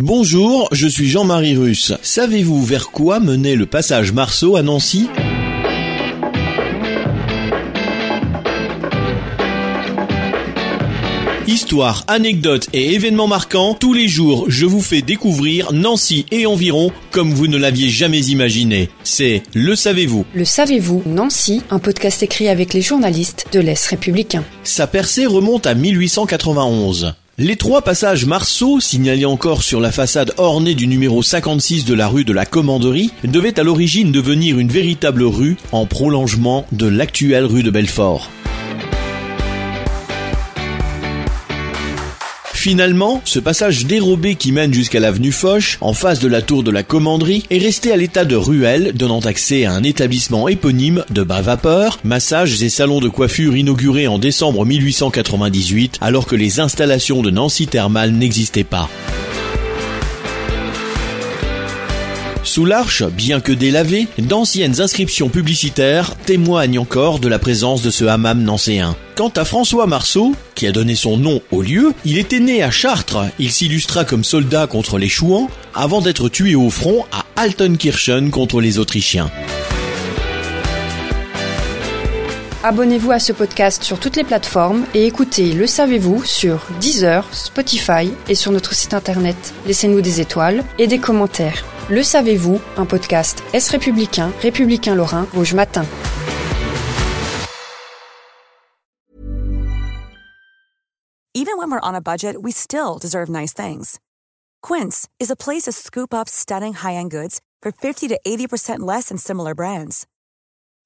Bonjour, je suis Jean-Marie Russe. Savez-vous vers quoi menait le passage Marceau à Nancy? Histoire, anecdotes et événements marquants, tous les jours je vous fais découvrir Nancy et environ comme vous ne l'aviez jamais imaginé. C'est Le Savez-vous. Le savez-vous Nancy, un podcast écrit avec les journalistes de l'Est républicain. Sa percée remonte à 1891. Les trois passages Marceau, signalés encore sur la façade ornée du numéro 56 de la rue de la Commanderie, devaient à l'origine devenir une véritable rue en prolongement de l'actuelle rue de Belfort. Finalement, ce passage dérobé qui mène jusqu'à l'avenue Foch, en face de la tour de la commanderie, est resté à l'état de ruelle, donnant accès à un établissement éponyme de bains vapeur, massages et salons de coiffure inaugurés en décembre 1898, alors que les installations de Nancy Thermal n'existaient pas. Sous l'arche, bien que délavée, d'anciennes inscriptions publicitaires témoignent encore de la présence de ce hammam nancéen. Quant à François Marceau, qui a donné son nom au lieu, il était né à Chartres. Il s'illustra comme soldat contre les Chouans avant d'être tué au front à Altenkirchen contre les Autrichiens. Abonnez-vous à ce podcast sur toutes les plateformes et écoutez Le Savez-vous sur Deezer, Spotify et sur notre site internet. Laissez-nous des étoiles et des commentaires. Le Savez-vous, un podcast Est républicain, républicain lorrain, Rouge Matin. Even when we're on a budget, we still deserve nice things. Quince is a place to scoop up stunning high-end goods for 50 to 80% less than similar brands.